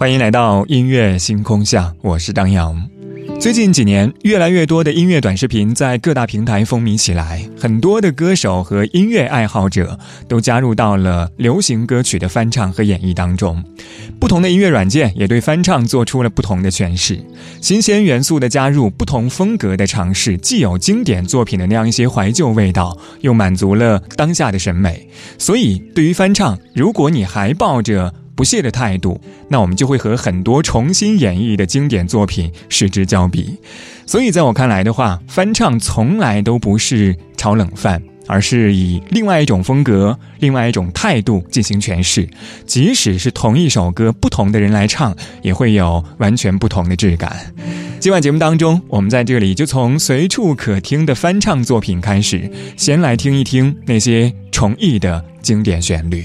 欢迎来到音乐星空下，我是张扬。最近几年，越来越多的音乐短视频在各大平台风靡起来，很多的歌手和音乐爱好者都加入到了流行歌曲的翻唱和演绎当中。不同的音乐软件也对翻唱做出了不同的诠释，新鲜元素的加入，不同风格的尝试，既有经典作品的那样一些怀旧味道，又满足了当下的审美。所以，对于翻唱，如果你还抱着不屑的态度，那我们就会和很多重新演绎的经典作品失之交臂。所以，在我看来的话，翻唱从来都不是炒冷饭，而是以另外一种风格、另外一种态度进行诠释。即使是同一首歌，不同的人来唱，也会有完全不同的质感。今晚节目当中，我们在这里就从随处可听的翻唱作品开始，先来听一听那些重译的经典旋律。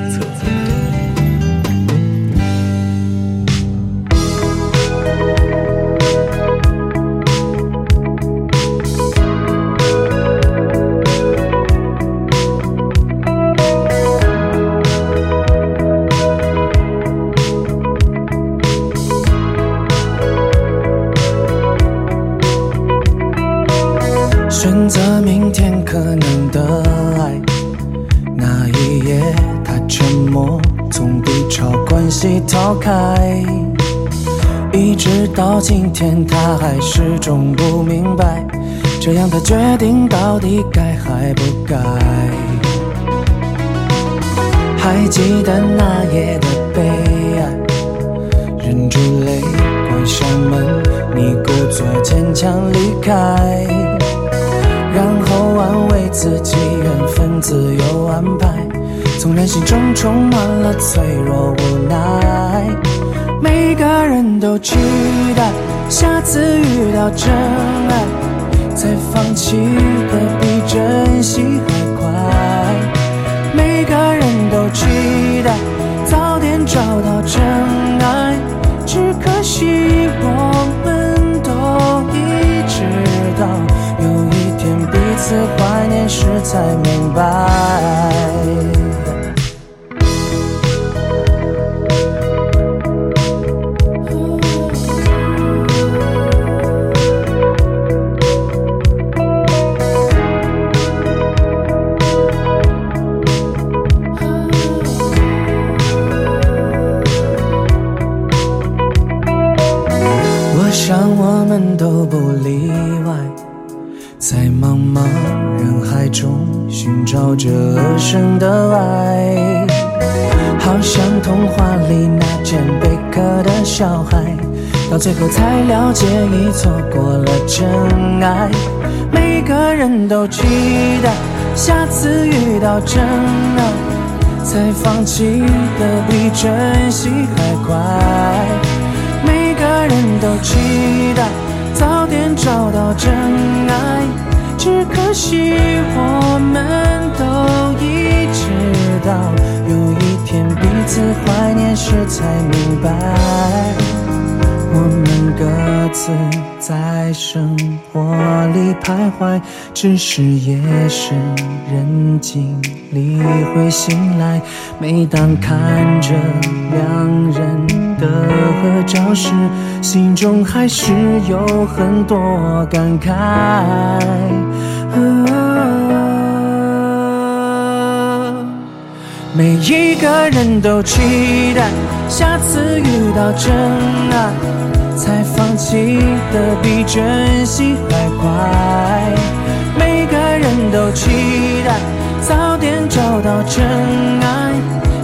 这样的决定到底该还不该？还记得那夜的悲哀，忍住泪，关上门，你故作坚强离开，然后安慰自己，缘分自有安排。纵然心中充满了脆弱无奈，每个人都期待下次遇到真爱，才放弃的比珍惜还快。每个人都期待早点找到真爱，只可惜我们都一直到，有一天彼此怀念时才明白。后才了解已错过了真爱。每个人都期待下次遇到真爱，才放弃的比珍惜还快。每个人都期待早点找到真爱，只可惜我们都已。到有一天彼此怀念时，才明白，我们各自在生活里徘徊，只是夜深人静里会醒来。每当看着两人的合照时，心中还是有很多感慨。每一个人都期待下次遇到真爱，才放弃的比珍惜还快。每个人都期待早点找到真爱，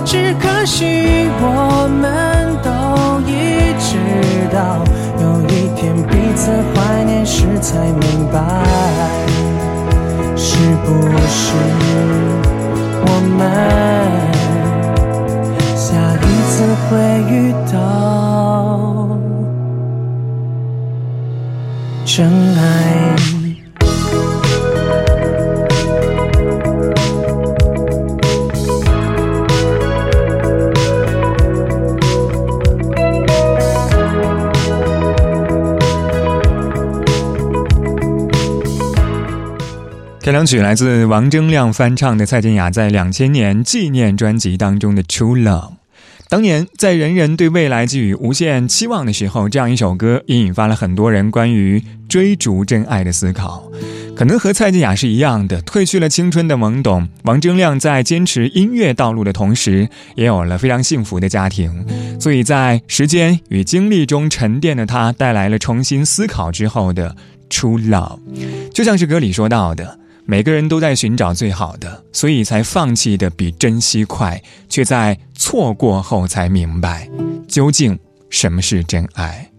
只可惜我们都一直到有一天彼此怀念时。才明白，是不是慢下一次会遇到真爱？这两曲来自王铮亮翻唱的蔡健雅在两千年纪念专辑当中的《True Love》。当年在人人对未来寄予无限期望的时候，这样一首歌也引发了很多人关于追逐真爱的思考。可能和蔡健雅是一样的，褪去了青春的懵懂。王铮亮在坚持音乐道路的同时，也有了非常幸福的家庭，所以在时间与经历中沉淀的他，带来了重新思考之后的 True Love。就像是歌里说到的。每个人都在寻找最好的，所以才放弃的比珍惜快，却在错过后才明白，究竟什么是真爱。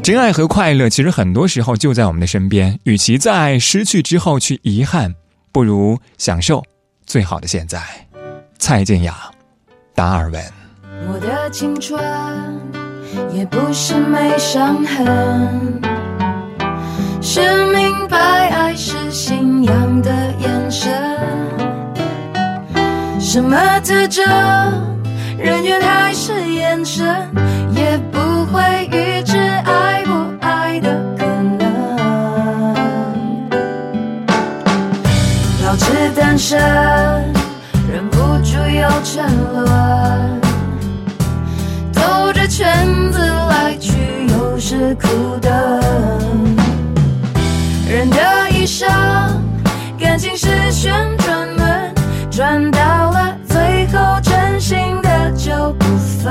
真爱和快乐其实很多时候就在我们的身边，与其在失去之后去遗憾，不如享受最好的现在。蔡健雅，达尔文。我的青春也不是没伤痕。是明白爱是信仰的眼神，什么特征，人缘还是眼神，也不会预知爱不爱的可能。保持单身，忍不住又沉沦，兜着圈子来去，又是苦等。人的一生，情是旋转门，转到了最后，真心的就不分。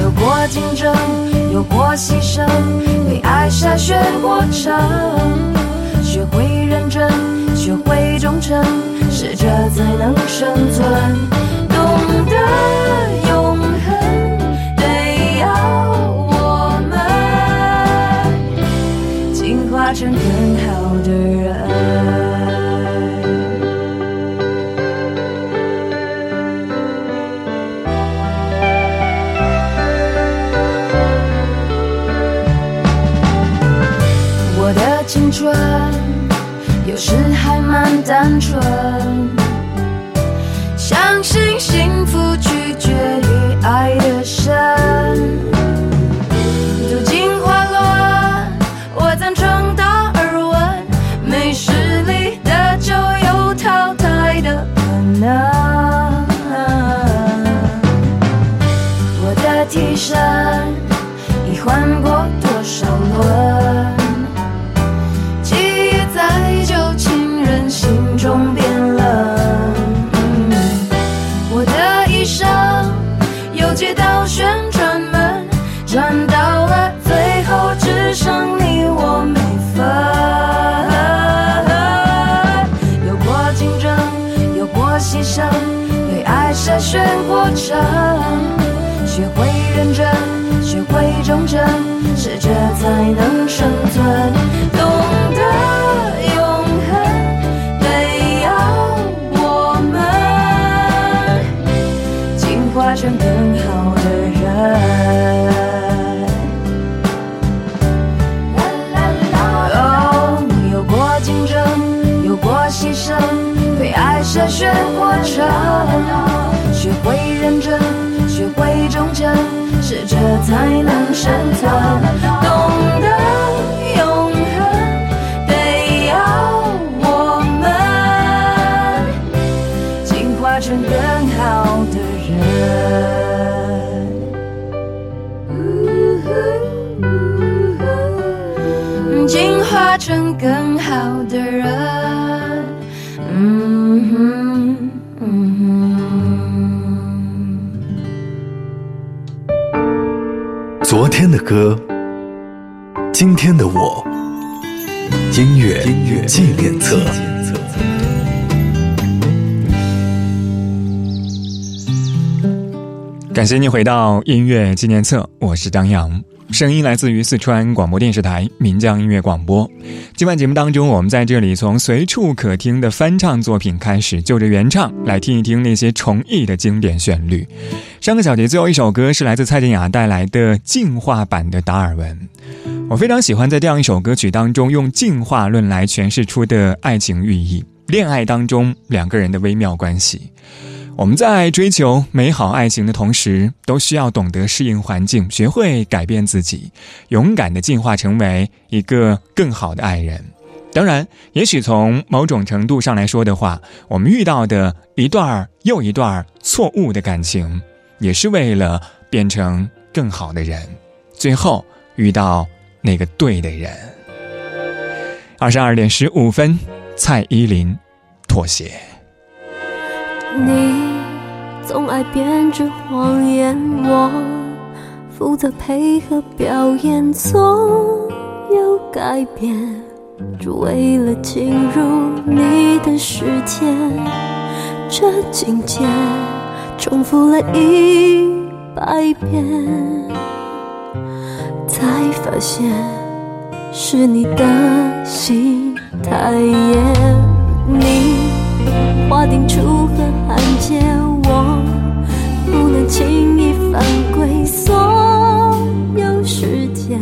有过竞争，有过牺牲，为爱筛选过程，学会认真，学会忠诚，适者才能生存，懂得。更好的人。我的青春有时还蛮单纯，相信幸福过程。学会认真，才能生存。懂得永恒，得要我们进化成更好的人。进化成更好的人。歌，今天的我，音乐音乐纪念册。感谢你回到音乐纪念册，我是张扬。声音来自于四川广播电视台岷江音乐广播。今晚节目当中，我们在这里从随处可听的翻唱作品开始，就着原唱来听一听那些重译的经典旋律。上个小节最后一首歌是来自蔡健雅带来的进化版的达尔文。我非常喜欢在这样一首歌曲当中用进化论来诠释出的爱情寓意，恋爱当中两个人的微妙关系。我们在追求美好爱情的同时，都需要懂得适应环境，学会改变自己，勇敢的进化成为一个更好的爱人。当然，也许从某种程度上来说的话，我们遇到的一段又一段错误的感情，也是为了变成更好的人，最后遇到。那个对的人。二十二点十五分，蔡依林妥协。你总爱编织谎言，我负责配合表演，总有改变，只为了进入你的世界。这情节重复了一百遍。才发现是你的心太野，你划定出河汉界，我不能轻易犯规，所有时间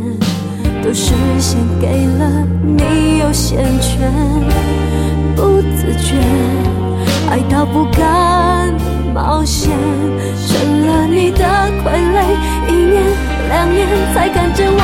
都是先给了你优先权，不自觉爱到不敢冒险，成了你的傀儡，一年。两年才看见我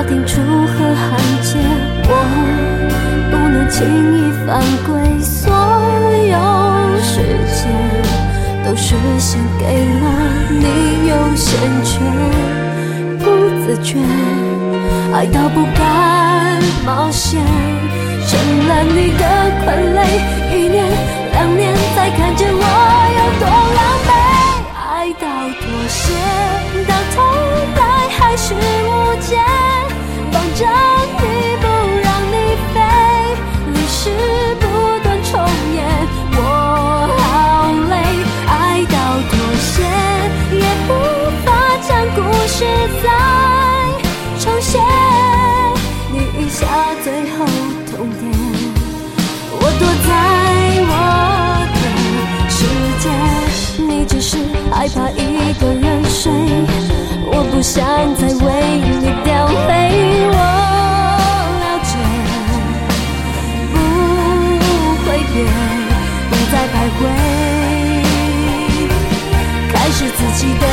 划定楚河汉界，我不能轻易犯规，所有时间都是先给了你优先权。不自觉，爱到不敢冒险，成了你的傀儡。一年两年才看见我有多狼狈，爱到妥协，到头来还是无解，着你不让你飞，历史不断重演，我好累，爱到妥协，也无法将故事再重写。你一下最后通牒，我躲在我的世界，你只是害怕一个人睡，我不想再为你。起的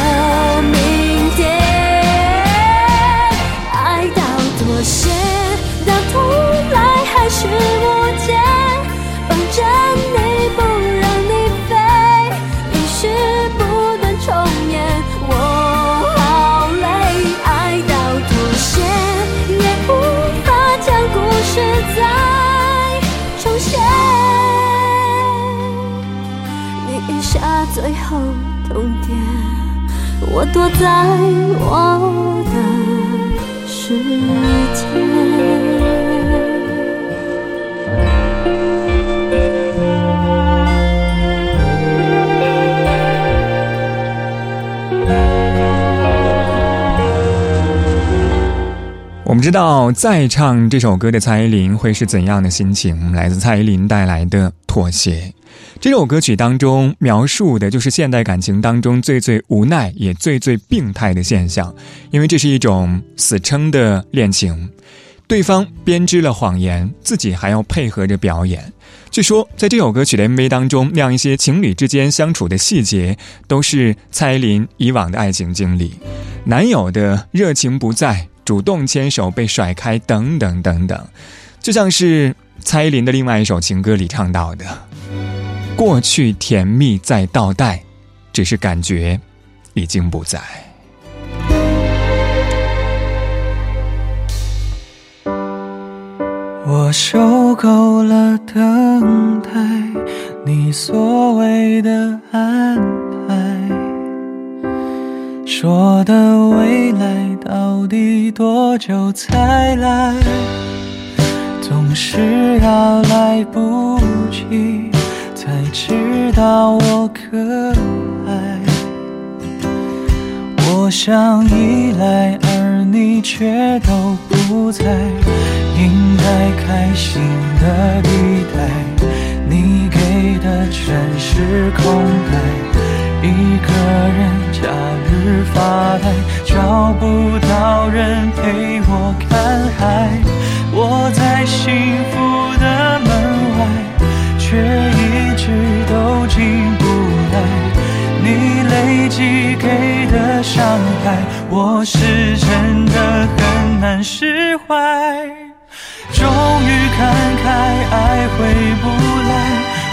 明天。爱到妥协，到头来还是无解。绑着你不让你飞，于是不断重演。我好累，爱到妥协，也无法将故事再重写。你一下最后。终点，我躲在我的世界。知道，再唱这首歌的蔡依林会是怎样的心情？来自蔡依林带来的妥协。这首歌曲当中描述的就是现代感情当中最最无奈也最最病态的现象，因为这是一种死撑的恋情，对方编织了谎言，自己还要配合着表演，据说，在这首歌曲的 MV 当中，那样一些情侣之间相处的细节，都是蔡依林以往的爱情经历。男友的热情不在，主动牵手被甩开，等等等等，就像是蔡依林的另外一首情歌里唱到的：“过去甜蜜在倒带，只是感觉已经不在。”我受够了等待，你所谓的安排，说的未来到底多久才来？总是要来不及才知道我可爱。我想依赖，而你却都不在。应该开心的地带，你给的全是空白。一个人假日发呆，找不到人陪我看海。我在幸福的门外，却一直都进不来。你累积给的伤害，我是真的很难释怀。终于看开，爱回不来，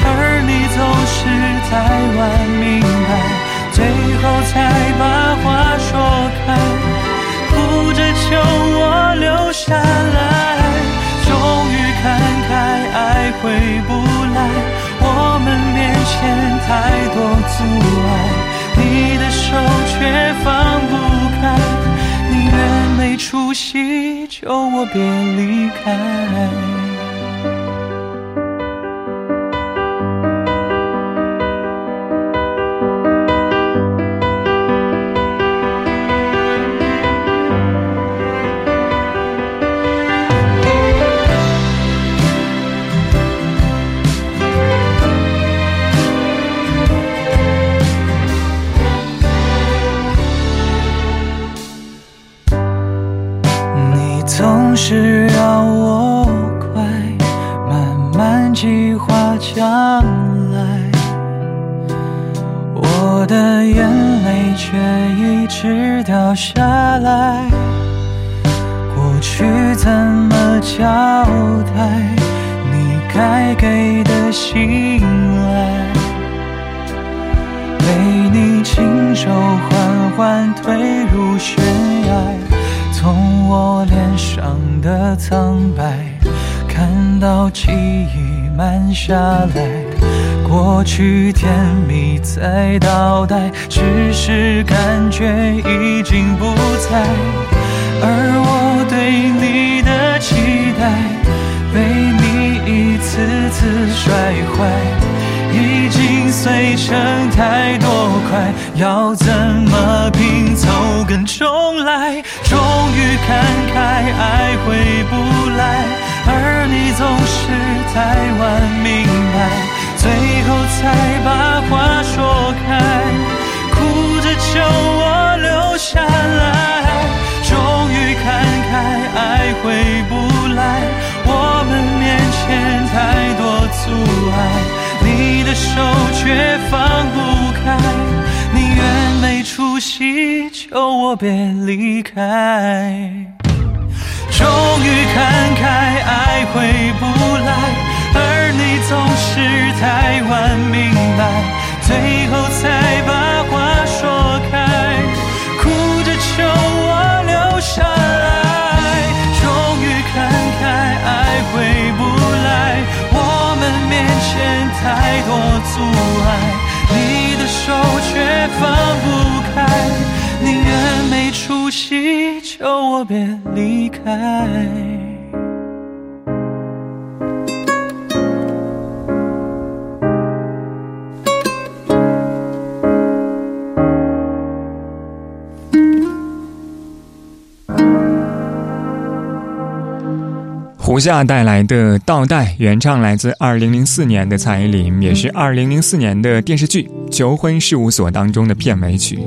而你总是太晚明祈，求我别离开。是要我快，慢慢计划将来。我的眼泪却一直掉下来。过去怎么交代？你该给的信赖，被你亲手缓缓推入悬崖。从我脸上的苍白，看到记忆慢下来，过去甜蜜在倒带，只是感觉已经不在，而我对你的期待，被你一次次摔坏。已经碎成太多块，要怎么太晚明白，最后才把话说开，哭着求我留下来。终于看开，爱回不来，我们面前太多阻碍。你的手却放不开，宁愿没出息，求我别离开。终于看开，爱回不来，总是太晚明白，最后才把话说开，哭着求我留下来。终于看开，爱回不来。我们面前太多阻碍，你的手却放不开，宁愿没出息，求我别离开。胡夏带来的倒带原唱来自2004年的蔡依林，也是2004年的电视剧《求婚事务所》当中的片尾曲。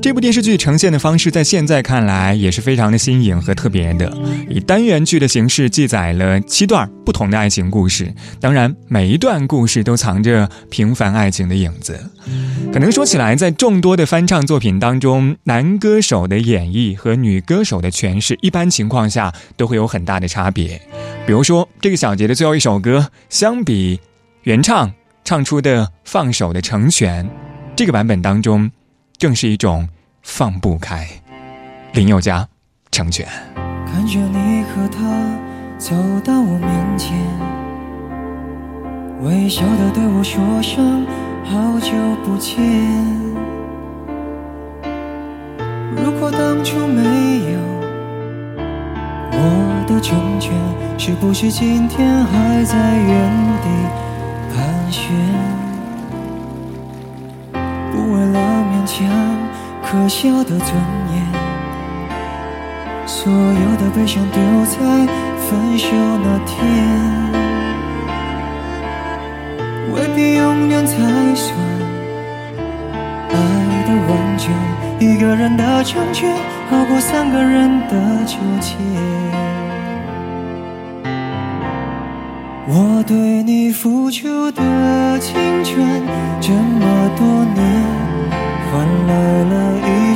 这部电视剧呈现的方式，在现在看来也是非常的新颖和特别的，以单元剧的形式记载了七段不同的爱情故事。当然，每一段故事都藏着平凡爱情的影子。可能说起来，在众多的翻唱作品当中，男歌手的演绎和女歌手的诠释，一般情况下都会有很大的差别。比如说，这个小节的最后一首歌，相比原唱唱出的《放手的成全》，这个版本当中。正是一种放不开。林宥嘉，成全。看着你和他走到我面前，微笑的对我说声好久不见。如果当初没有我的成全，是不是今天还在原地盘旋？可笑的尊严，所有的悲伤丢在分手那天，未必永远才算爱的完全。一个人的成全，好过三个人的纠结。我对你付出的青春，这么多年。换来了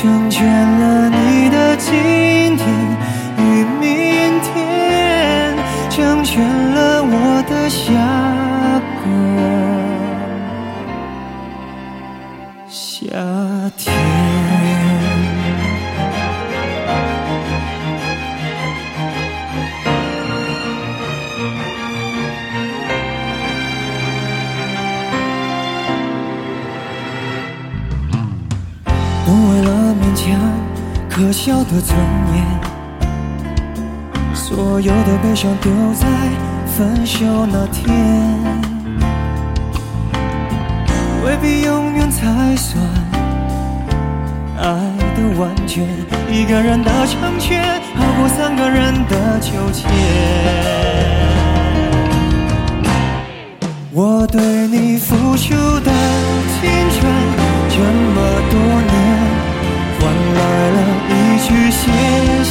成全了你的今天与明天，成全了我的下个可笑的尊严，所有的悲伤丢在分手那天，未必永远才算爱的完全。一个人的成全，好过三个人的纠结。我对你付出的青春，这么多年。换来了一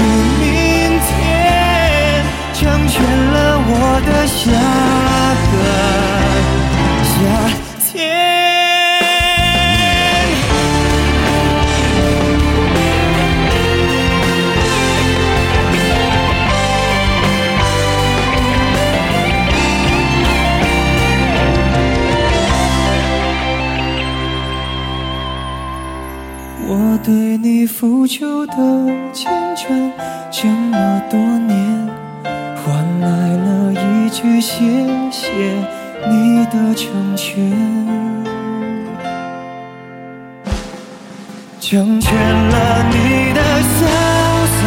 今天与明天，成全了我的下个夏天。我对你付出的这么多年，换来了一句谢谢你的成全，成全了你的潇洒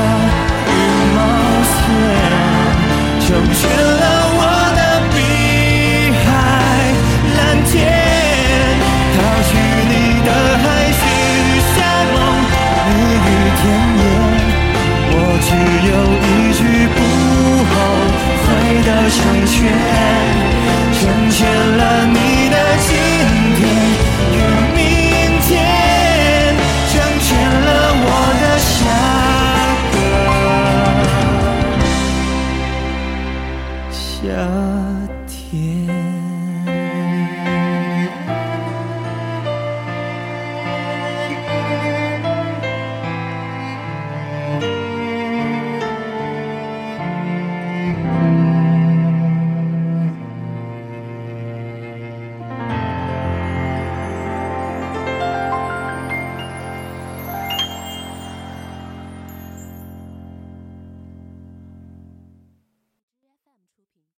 只有一句不后悔的成全，